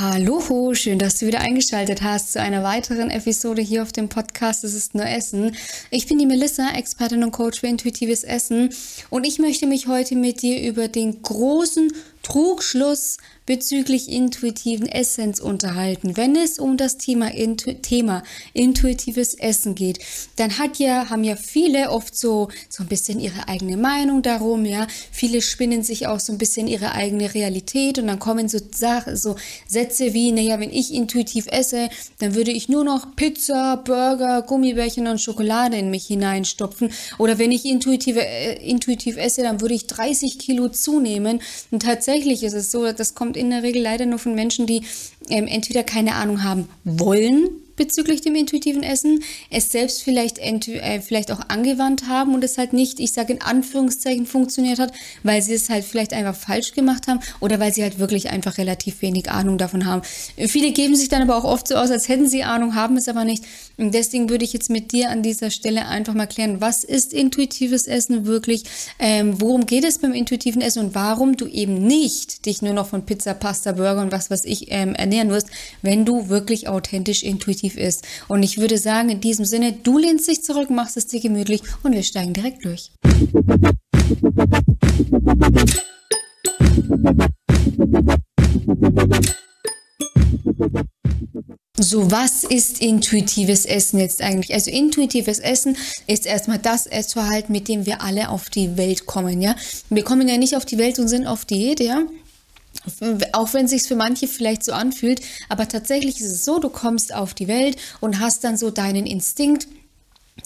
Hallo, schön, dass du wieder eingeschaltet hast zu einer weiteren Episode hier auf dem Podcast Es ist nur Essen. Ich bin die Melissa, Expertin und Coach für intuitives Essen und ich möchte mich heute mit dir über den großen Trugschluss bezüglich intuitiven Essens unterhalten. Wenn es um das Thema, Intu Thema intuitives Essen geht, dann hat ja, haben ja viele oft so, so ein bisschen ihre eigene Meinung darum, ja. Viele spinnen sich auch so ein bisschen ihre eigene Realität und dann kommen so, so Sätze wie, naja, wenn ich intuitiv esse, dann würde ich nur noch Pizza, Burger, Gummibärchen und Schokolade in mich hineinstopfen. Oder wenn ich intuitive, äh, intuitiv esse, dann würde ich 30 Kilo zunehmen. Und tatsächlich ist es so, das kommt kommt in der Regel leider nur von Menschen, die ähm, entweder keine Ahnung haben wollen bezüglich dem intuitiven Essen, es selbst vielleicht, äh, vielleicht auch angewandt haben und es halt nicht, ich sage in Anführungszeichen, funktioniert hat, weil sie es halt vielleicht einfach falsch gemacht haben oder weil sie halt wirklich einfach relativ wenig Ahnung davon haben. Viele geben sich dann aber auch oft so aus, als hätten sie Ahnung, haben es aber nicht. Und deswegen würde ich jetzt mit dir an dieser Stelle einfach mal klären, was ist intuitives Essen wirklich, ähm, worum geht es beim intuitiven Essen und warum du eben nicht dich nur noch von Pizza, Pasta, Burger und was was ich ähm, ernähren wirst, wenn du wirklich authentisch intuitiv positiv ist. Und ich würde sagen, in diesem Sinne, du lehnst dich zurück, machst es dir gemütlich und wir steigen direkt durch. So, was ist intuitives Essen jetzt eigentlich? Also intuitives Essen ist erstmal das Essverhalten, mit dem wir alle auf die Welt kommen, ja? Wir kommen ja nicht auf die Welt und sind auf Diät, ja? Auch wenn es sich für manche vielleicht so anfühlt, aber tatsächlich ist es so, du kommst auf die Welt und hast dann so deinen Instinkt,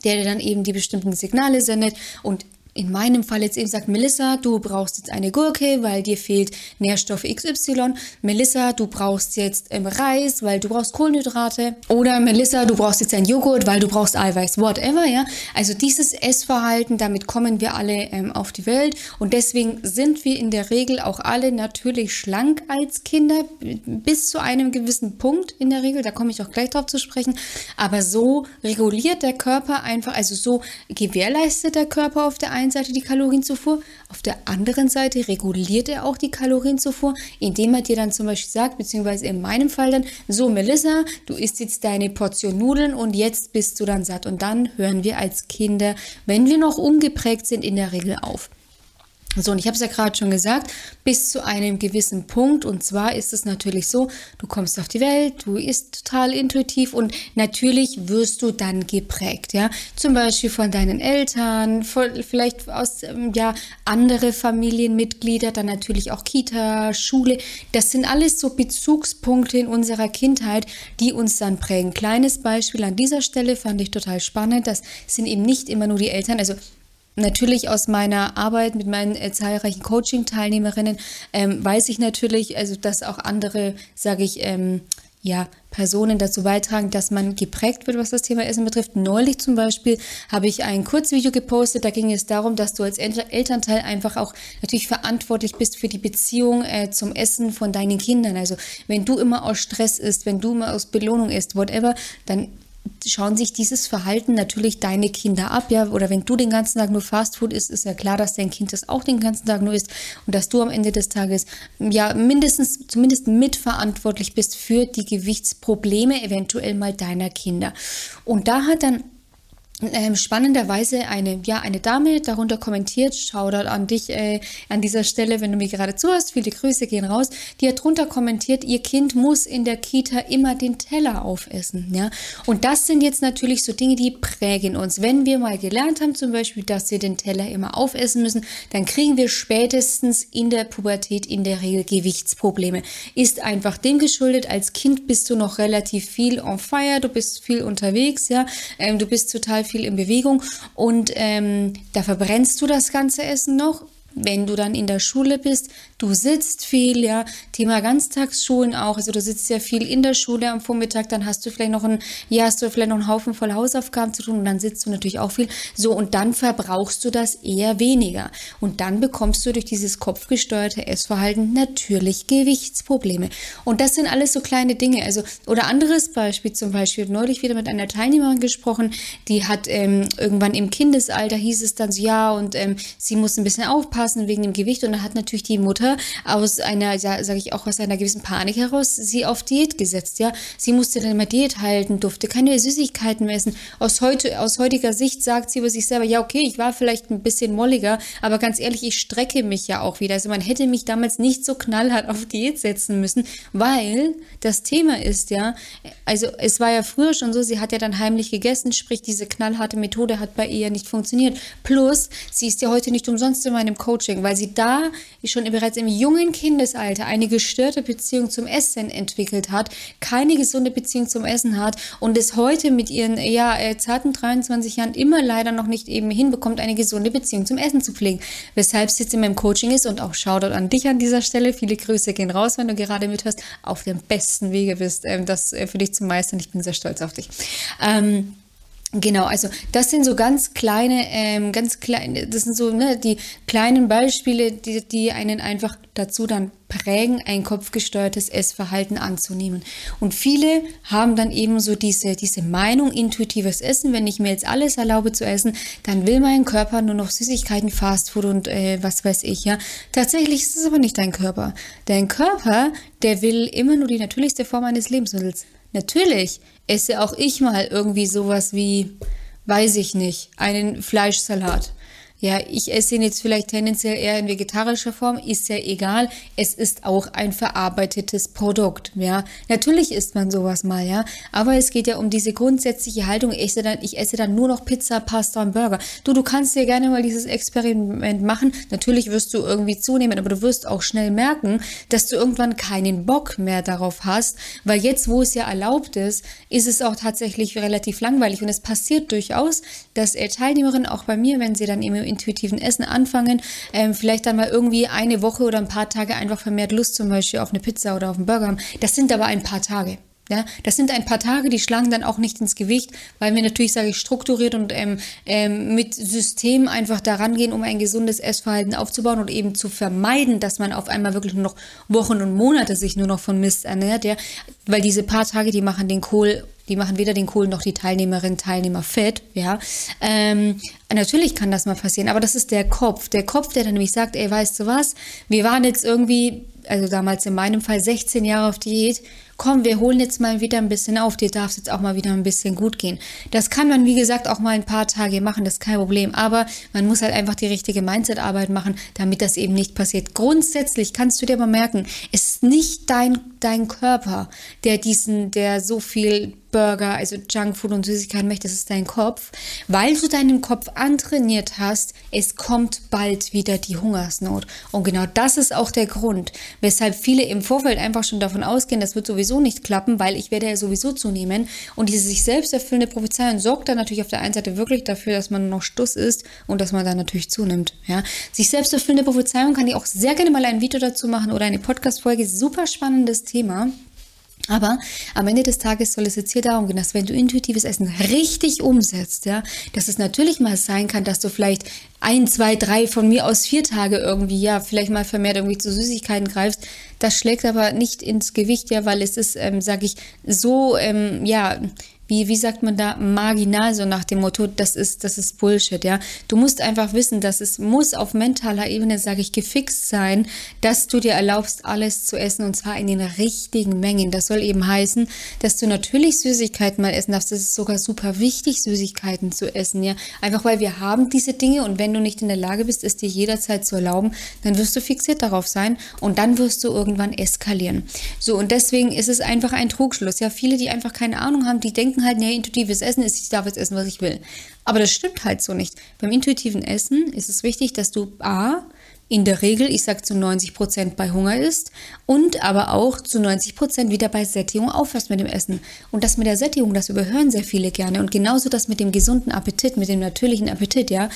der dir dann eben die bestimmten Signale sendet und in meinem Fall jetzt eben sagt, Melissa, du brauchst jetzt eine Gurke, weil dir fehlt Nährstoff XY. Melissa, du brauchst jetzt ähm, Reis, weil du brauchst Kohlenhydrate. Oder Melissa, du brauchst jetzt ein Joghurt, weil du brauchst Eiweiß, whatever, ja. Also dieses Essverhalten, damit kommen wir alle ähm, auf die Welt. Und deswegen sind wir in der Regel auch alle natürlich schlank als Kinder, bis zu einem gewissen Punkt in der Regel. Da komme ich auch gleich drauf zu sprechen. Aber so reguliert der Körper einfach, also so gewährleistet der Körper auf der einen einen Seite die Kalorienzufuhr, auf der anderen Seite reguliert er auch die Kalorienzufuhr, indem er dir dann zum Beispiel sagt, beziehungsweise in meinem Fall dann, so Melissa, du isst jetzt deine Portion Nudeln und jetzt bist du dann satt. Und dann hören wir als Kinder, wenn wir noch ungeprägt sind, in der Regel auf. So, und ich habe es ja gerade schon gesagt, bis zu einem gewissen Punkt. Und zwar ist es natürlich so, du kommst auf die Welt, du isst total intuitiv und natürlich wirst du dann geprägt, ja. Zum Beispiel von deinen Eltern, von, vielleicht aus, ähm, ja, andere Familienmitglieder, dann natürlich auch Kita, Schule. Das sind alles so Bezugspunkte in unserer Kindheit, die uns dann prägen. Kleines Beispiel an dieser Stelle fand ich total spannend. Das sind eben nicht immer nur die Eltern, also Natürlich aus meiner Arbeit mit meinen äh, zahlreichen Coaching-Teilnehmerinnen ähm, weiß ich natürlich, also dass auch andere, sage ich, ähm, ja, Personen dazu beitragen, dass man geprägt wird, was das Thema Essen betrifft. Neulich zum Beispiel habe ich ein Kurzvideo gepostet, da ging es darum, dass du als Elternteil einfach auch natürlich verantwortlich bist für die Beziehung äh, zum Essen von deinen Kindern. Also wenn du immer aus Stress isst, wenn du immer aus Belohnung isst, whatever, dann schauen sich dieses Verhalten natürlich deine Kinder ab, ja, oder wenn du den ganzen Tag nur Fastfood isst, ist ja klar, dass dein Kind das auch den ganzen Tag nur isst und dass du am Ende des Tages ja mindestens zumindest mitverantwortlich bist für die Gewichtsprobleme eventuell mal deiner Kinder. Und da hat dann ähm, spannenderweise eine, ja, eine Dame darunter kommentiert, Shoutout an dich äh, an dieser Stelle, wenn du mir gerade zuhörst, viele Grüße gehen raus, die hat drunter kommentiert, ihr Kind muss in der Kita immer den Teller aufessen, ja. Und das sind jetzt natürlich so Dinge, die prägen uns. Wenn wir mal gelernt haben, zum Beispiel, dass wir den Teller immer aufessen müssen, dann kriegen wir spätestens in der Pubertät in der Regel Gewichtsprobleme. Ist einfach dem geschuldet, als Kind bist du noch relativ viel on fire, du bist viel unterwegs, ja, ähm, du bist total viel in Bewegung. Und ähm, da verbrennst du das ganze Essen noch wenn du dann in der Schule bist, du sitzt viel, ja, Thema Ganztagsschulen auch, also du sitzt ja viel in der Schule am Vormittag, dann hast du vielleicht noch ein, ja, hast du vielleicht noch einen Haufen voll Hausaufgaben zu tun und dann sitzt du natürlich auch viel, so und dann verbrauchst du das eher weniger. Und dann bekommst du durch dieses kopfgesteuerte Essverhalten natürlich Gewichtsprobleme. Und das sind alles so kleine Dinge, also oder anderes Beispiel zum Beispiel, neulich wieder mit einer Teilnehmerin gesprochen, die hat ähm, irgendwann im Kindesalter hieß es dann so, ja und ähm, sie muss ein bisschen aufpassen, anpassen wegen dem Gewicht. Und dann hat natürlich die Mutter aus einer, sage ich auch, aus einer gewissen Panik heraus sie auf Diät gesetzt. Ja, sie musste dann immer Diät halten, durfte keine Süßigkeiten mehr essen. Aus heute, aus heutiger Sicht sagt sie über sich selber, ja okay, ich war vielleicht ein bisschen molliger, aber ganz ehrlich, ich strecke mich ja auch wieder. Also man hätte mich damals nicht so knallhart auf Diät setzen müssen, weil das Thema ist ja, also es war ja früher schon so, sie hat ja dann heimlich gegessen, sprich diese knallharte Methode hat bei ihr nicht funktioniert. Plus, sie ist ja heute nicht umsonst in meinem Coaching, weil sie da schon bereits im jungen Kindesalter eine gestörte Beziehung zum Essen entwickelt hat, keine gesunde Beziehung zum Essen hat und es heute mit ihren ja äh, zarten 23 Jahren immer leider noch nicht eben hinbekommt, eine gesunde Beziehung zum Essen zu pflegen. Weshalb sie jetzt in meinem Coaching ist und auch Shoutout an dich an dieser Stelle. Viele Grüße gehen raus, wenn du gerade mithörst, auf dem besten Wege bist, ähm, das äh, für dich zu meistern. Ich bin sehr stolz auf dich. Ähm, Genau, also das sind so ganz kleine, ähm, ganz kleine, das sind so ne, die kleinen Beispiele, die, die einen einfach dazu dann prägen, ein kopfgesteuertes Essverhalten anzunehmen. Und viele haben dann eben so diese, diese Meinung, intuitives Essen, wenn ich mir jetzt alles erlaube zu essen, dann will mein Körper nur noch Süßigkeiten, Fastfood und äh, was weiß ich, ja. Tatsächlich ist es aber nicht dein Körper. Dein Körper, der will immer nur die natürlichste Form eines Lebensmittels. Natürlich esse auch ich mal irgendwie sowas wie, weiß ich nicht, einen Fleischsalat ja, ich esse ihn jetzt vielleicht tendenziell eher in vegetarischer Form, ist ja egal. Es ist auch ein verarbeitetes Produkt, ja. Natürlich isst man sowas mal, ja. Aber es geht ja um diese grundsätzliche Haltung. Ich esse dann, ich esse dann nur noch Pizza, Pasta und Burger. Du, du kannst dir gerne mal dieses Experiment machen. Natürlich wirst du irgendwie zunehmen, aber du wirst auch schnell merken, dass du irgendwann keinen Bock mehr darauf hast, weil jetzt, wo es ja erlaubt ist, ist es auch tatsächlich relativ langweilig und es passiert durchaus, dass Teilnehmerinnen auch bei mir, wenn sie dann eben intuitiven Essen anfangen, ähm, vielleicht dann mal irgendwie eine Woche oder ein paar Tage einfach vermehrt Lust zum Beispiel auf eine Pizza oder auf einen Burger haben. Das sind aber ein paar Tage. Ja, das sind ein paar Tage, die schlagen dann auch nicht ins Gewicht, weil wir natürlich, sage ich, strukturiert und ähm, ähm, mit System einfach daran gehen, um ein gesundes Essverhalten aufzubauen und eben zu vermeiden, dass man auf einmal wirklich nur noch Wochen und Monate sich nur noch von Mist ernährt, ja, weil diese paar Tage, die machen den Kohl die machen weder den Kohl noch die Teilnehmerin, Teilnehmer fett, ja. Ähm, natürlich kann das mal passieren, aber das ist der Kopf. Der Kopf, der dann nämlich sagt, ey, weißt du was, wir waren jetzt irgendwie, also damals in meinem Fall 16 Jahre auf Diät komm, wir holen jetzt mal wieder ein bisschen auf, dir darf es jetzt auch mal wieder ein bisschen gut gehen. Das kann man, wie gesagt, auch mal ein paar Tage machen, das ist kein Problem, aber man muss halt einfach die richtige Mindset-Arbeit machen, damit das eben nicht passiert. Grundsätzlich kannst du dir mal merken, es ist nicht dein, dein Körper, der diesen, der so viel Burger, also Junkfood und Süßigkeiten möchtest, ist dein Kopf, weil du deinen Kopf antrainiert hast, es kommt bald wieder die Hungersnot. Und genau das ist auch der Grund, weshalb viele im Vorfeld einfach schon davon ausgehen, das wird sowieso nicht klappen, weil ich werde ja sowieso zunehmen. Und diese sich selbst erfüllende Prophezeiung sorgt dann natürlich auf der einen Seite wirklich dafür, dass man noch Stuss ist und dass man dann natürlich zunimmt. Ja? Sich selbst erfüllende Prophezeiung kann ich auch sehr gerne mal ein Video dazu machen oder eine Podcast-Folge. Super spannendes Thema. Aber am Ende des Tages soll es jetzt hier darum gehen, dass wenn du intuitives Essen richtig umsetzt, ja, dass es natürlich mal sein kann, dass du vielleicht ein, zwei, drei, von mir aus vier Tage irgendwie, ja, vielleicht mal vermehrt irgendwie zu Süßigkeiten greifst. Das schlägt aber nicht ins Gewicht, ja, weil es ist, ähm, sag ich, so, ähm, ja, wie, wie sagt man da, marginal, so nach dem Motto, das ist, das ist Bullshit, ja. Du musst einfach wissen, dass es muss auf mentaler Ebene, sage ich, gefixt sein, dass du dir erlaubst, alles zu essen und zwar in den richtigen Mengen. Das soll eben heißen, dass du natürlich Süßigkeiten mal essen darfst. Das ist sogar super wichtig, Süßigkeiten zu essen, ja. Einfach weil wir haben diese Dinge und wenn du nicht in der Lage bist, es dir jederzeit zu erlauben, dann wirst du fixiert darauf sein und dann wirst du irgendwann eskalieren. So, und deswegen ist es einfach ein Trugschluss. Ja, viele, die einfach keine Ahnung haben, die denken, denken halt, nee, intuitives Essen ist, ich darf jetzt essen, was ich will. Aber das stimmt halt so nicht. Beim intuitiven Essen ist es wichtig, dass du A, in der Regel, ich sage zu 90 Prozent bei Hunger isst und aber auch zu 90 Prozent wieder bei Sättigung aufhörst mit dem Essen. Und das mit der Sättigung, das überhören sehr viele gerne. Und genauso das mit dem gesunden Appetit, mit dem natürlichen Appetit, ja.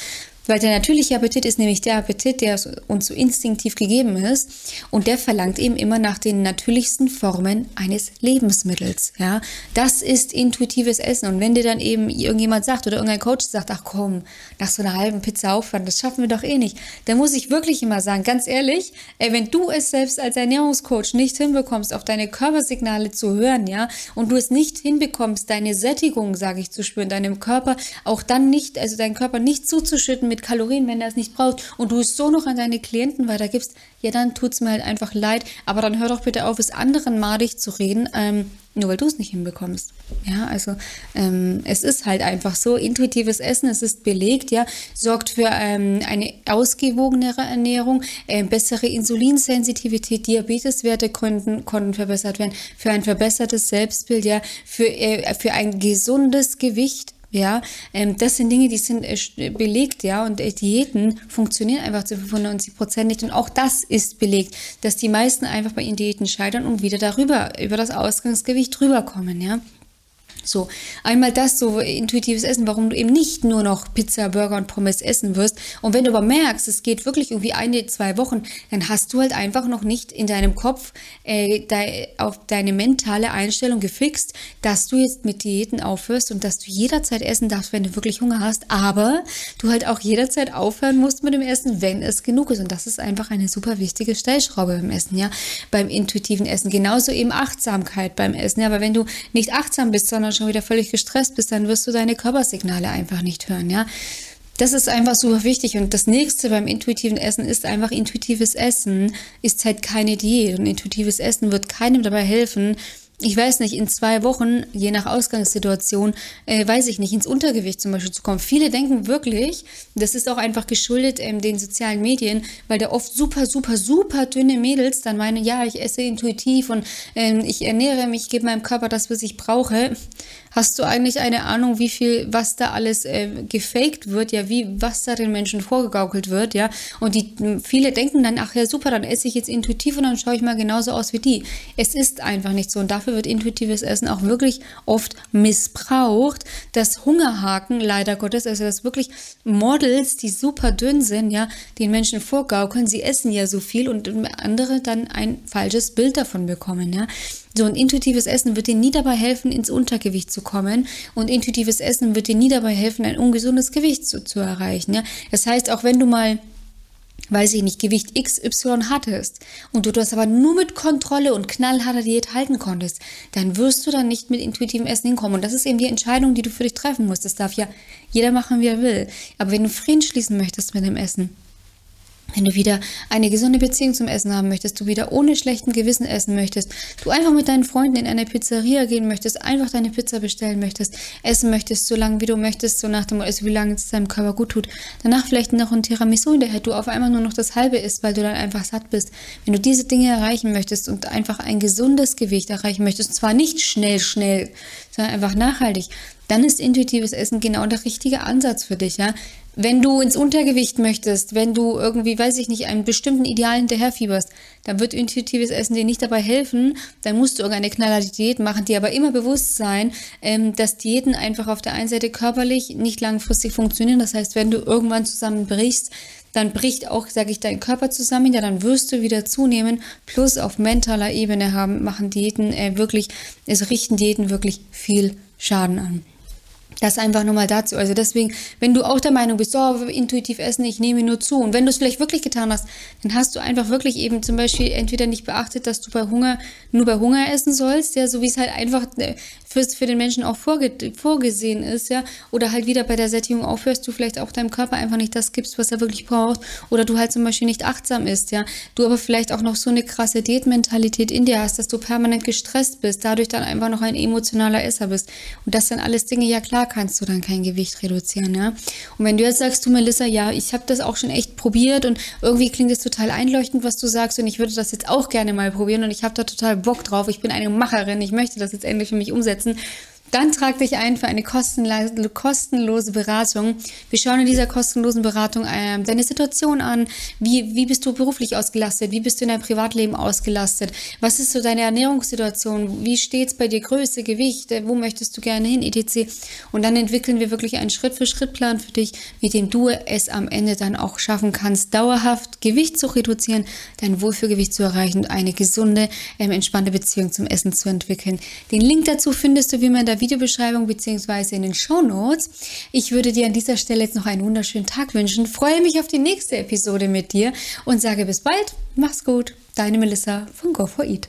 Weil der natürliche Appetit ist nämlich der Appetit, der uns so instinktiv gegeben ist und der verlangt eben immer nach den natürlichsten Formen eines Lebensmittels. Ja, das ist intuitives Essen. Und wenn dir dann eben irgendjemand sagt oder irgendein Coach sagt, ach komm, nach so einer halben Pizza Aufwand, das schaffen wir doch eh nicht, dann muss ich wirklich immer sagen, ganz ehrlich, ey, wenn du es selbst als Ernährungscoach nicht hinbekommst, auf deine Körpersignale zu hören, ja, und du es nicht hinbekommst, deine Sättigung, sage ich, zu spüren, deinem Körper auch dann nicht, also deinen Körper nicht zuzuschütten mit Kalorien, wenn er es nicht braucht und du es so noch an deine Klienten weitergibst, ja, dann tut es mir halt einfach leid. Aber dann hör doch bitte auf, es anderen madig zu reden, ähm, nur weil du es nicht hinbekommst. Ja, also ähm, es ist halt einfach so, intuitives Essen, es ist belegt, ja, sorgt für ähm, eine ausgewogenere Ernährung, äh, bessere Insulinsensitivität, Diabeteswerte konnten, konnten verbessert werden, für ein verbessertes Selbstbild, ja, für, äh, für ein gesundes Gewicht, ja, ähm, das sind Dinge, die sind äh, belegt, ja, und äh, Diäten funktionieren einfach zu 95 Prozent nicht. Und auch das ist belegt, dass die meisten einfach bei ihren Diäten scheitern und wieder darüber, über das Ausgangsgewicht rüberkommen, ja. So, einmal das so intuitives Essen, warum du eben nicht nur noch Pizza, Burger und Pommes essen wirst. Und wenn du aber merkst, es geht wirklich irgendwie eine, zwei Wochen, dann hast du halt einfach noch nicht in deinem Kopf äh, de, auf deine mentale Einstellung gefixt, dass du jetzt mit Diäten aufhörst und dass du jederzeit essen darfst, wenn du wirklich Hunger hast. Aber du halt auch jederzeit aufhören musst mit dem Essen, wenn es genug ist. Und das ist einfach eine super wichtige Stellschraube beim Essen, ja, beim intuitiven Essen. Genauso eben Achtsamkeit beim Essen, ja, weil wenn du nicht achtsam bist, sondern schon wieder völlig gestresst bist, dann wirst du deine Körpersignale einfach nicht hören, ja. Das ist einfach super wichtig. Und das nächste beim intuitiven Essen ist einfach intuitives Essen ist halt keine Diät. Und intuitives Essen wird keinem dabei helfen, ich weiß nicht, in zwei Wochen, je nach Ausgangssituation, äh, weiß ich nicht, ins Untergewicht zum Beispiel zu kommen. Viele denken wirklich, das ist auch einfach geschuldet ähm, den sozialen Medien, weil da oft super, super, super dünne Mädels dann meinen, ja, ich esse intuitiv und ähm, ich ernähre mich, ich gebe meinem Körper das, was ich brauche. Hast du eigentlich eine Ahnung, wie viel, was da alles äh, gefaked wird, ja, wie, was da den Menschen vorgegaukelt wird, ja? Und die, viele denken dann, ach ja, super, dann esse ich jetzt intuitiv und dann schaue ich mal genauso aus wie die. Es ist einfach nicht so. Und dafür wird intuitives Essen auch wirklich oft missbraucht. Das Hungerhaken, leider Gottes, also das wirklich Models, die super dünn sind, ja, den Menschen vorgaukeln, sie essen ja so viel und andere dann ein falsches Bild davon bekommen, ja. So ein intuitives Essen wird dir nie dabei helfen, ins Untergewicht zu kommen. Und intuitives Essen wird dir nie dabei helfen, ein ungesundes Gewicht zu, zu erreichen. Ja? Das heißt, auch wenn du mal weiß ich nicht, Gewicht XY hattest und du das aber nur mit Kontrolle und knallharter Diät halten konntest, dann wirst du dann nicht mit intuitivem Essen hinkommen. Und das ist eben die Entscheidung, die du für dich treffen musst. Das darf ja jeder machen, wie er will. Aber wenn du Frieden schließen möchtest mit dem Essen, wenn du wieder eine gesunde Beziehung zum Essen haben möchtest, du wieder ohne schlechten Gewissen essen möchtest, du einfach mit deinen Freunden in eine Pizzeria gehen möchtest, einfach deine Pizza bestellen möchtest, essen möchtest, so lange wie du möchtest, so nach dem, also wie lange es deinem Körper gut tut, danach vielleicht noch ein Tiramisu hinterher, du auf einmal nur noch das halbe isst, weil du dann einfach satt bist. Wenn du diese Dinge erreichen möchtest und einfach ein gesundes Gewicht erreichen möchtest, und zwar nicht schnell, schnell, sondern einfach nachhaltig, dann ist intuitives Essen genau der richtige Ansatz für dich, ja. Wenn du ins Untergewicht möchtest, wenn du irgendwie, weiß ich nicht, einem bestimmten Ideal hinterherfieberst, dann wird intuitives Essen dir nicht dabei helfen. Dann musst du irgendeine knallharte Diät machen, dir aber immer bewusst sein, ähm, dass Diäten einfach auf der einen Seite körperlich nicht langfristig funktionieren. Das heißt, wenn du irgendwann zusammenbrichst, dann bricht auch, sage ich, dein Körper zusammen, ja, dann wirst du wieder zunehmen. Plus auf mentaler Ebene haben, machen Diäten äh, wirklich, es richten Diäten wirklich viel Schaden an. Das einfach nur mal dazu. Also deswegen, wenn du auch der Meinung bist, oh, intuitiv essen, ich nehme nur zu. Und wenn du es vielleicht wirklich getan hast, dann hast du einfach wirklich eben zum Beispiel entweder nicht beachtet, dass du bei Hunger nur bei Hunger essen sollst, ja, so wie es halt einfach äh, für, für den Menschen auch vorge vorgesehen ist, ja. Oder halt wieder bei der Sättigung aufhörst, du vielleicht auch deinem Körper einfach nicht das gibst, was er wirklich braucht. Oder du halt zum Beispiel nicht achtsam isst, ja. Du aber vielleicht auch noch so eine krasse Diätmentalität in dir hast, dass du permanent gestresst bist, dadurch dann einfach noch ein emotionaler Esser bist. Und das sind alles Dinge, ja klar, kannst du dann kein Gewicht reduzieren. Ja? Und wenn du jetzt sagst, du Melissa, ja, ich habe das auch schon echt probiert und irgendwie klingt es total einleuchtend, was du sagst und ich würde das jetzt auch gerne mal probieren und ich habe da total Bock drauf. Ich bin eine Macherin, ich möchte das jetzt endlich für mich umsetzen umsetzen dann trag dich ein für eine kostenlose Beratung. Wir schauen in dieser kostenlosen Beratung äh, deine Situation an. Wie, wie bist du beruflich ausgelastet? Wie bist du in deinem Privatleben ausgelastet? Was ist so deine Ernährungssituation? Wie steht es bei dir? Größe, Gewicht? Wo möchtest du gerne hin? etc. Und dann entwickeln wir wirklich einen Schritt-für-Schritt-Plan für dich, mit dem du es am Ende dann auch schaffen kannst, dauerhaft Gewicht zu reduzieren, dein Wohlfühlgewicht zu erreichen und eine gesunde, ähm, entspannte Beziehung zum Essen zu entwickeln. Den Link dazu findest du wie immer in der Videobeschreibung bzw. in den Show Notes. Ich würde dir an dieser Stelle jetzt noch einen wunderschönen Tag wünschen. Freue mich auf die nächste Episode mit dir und sage bis bald. Mach's gut. Deine Melissa von Go4Eat.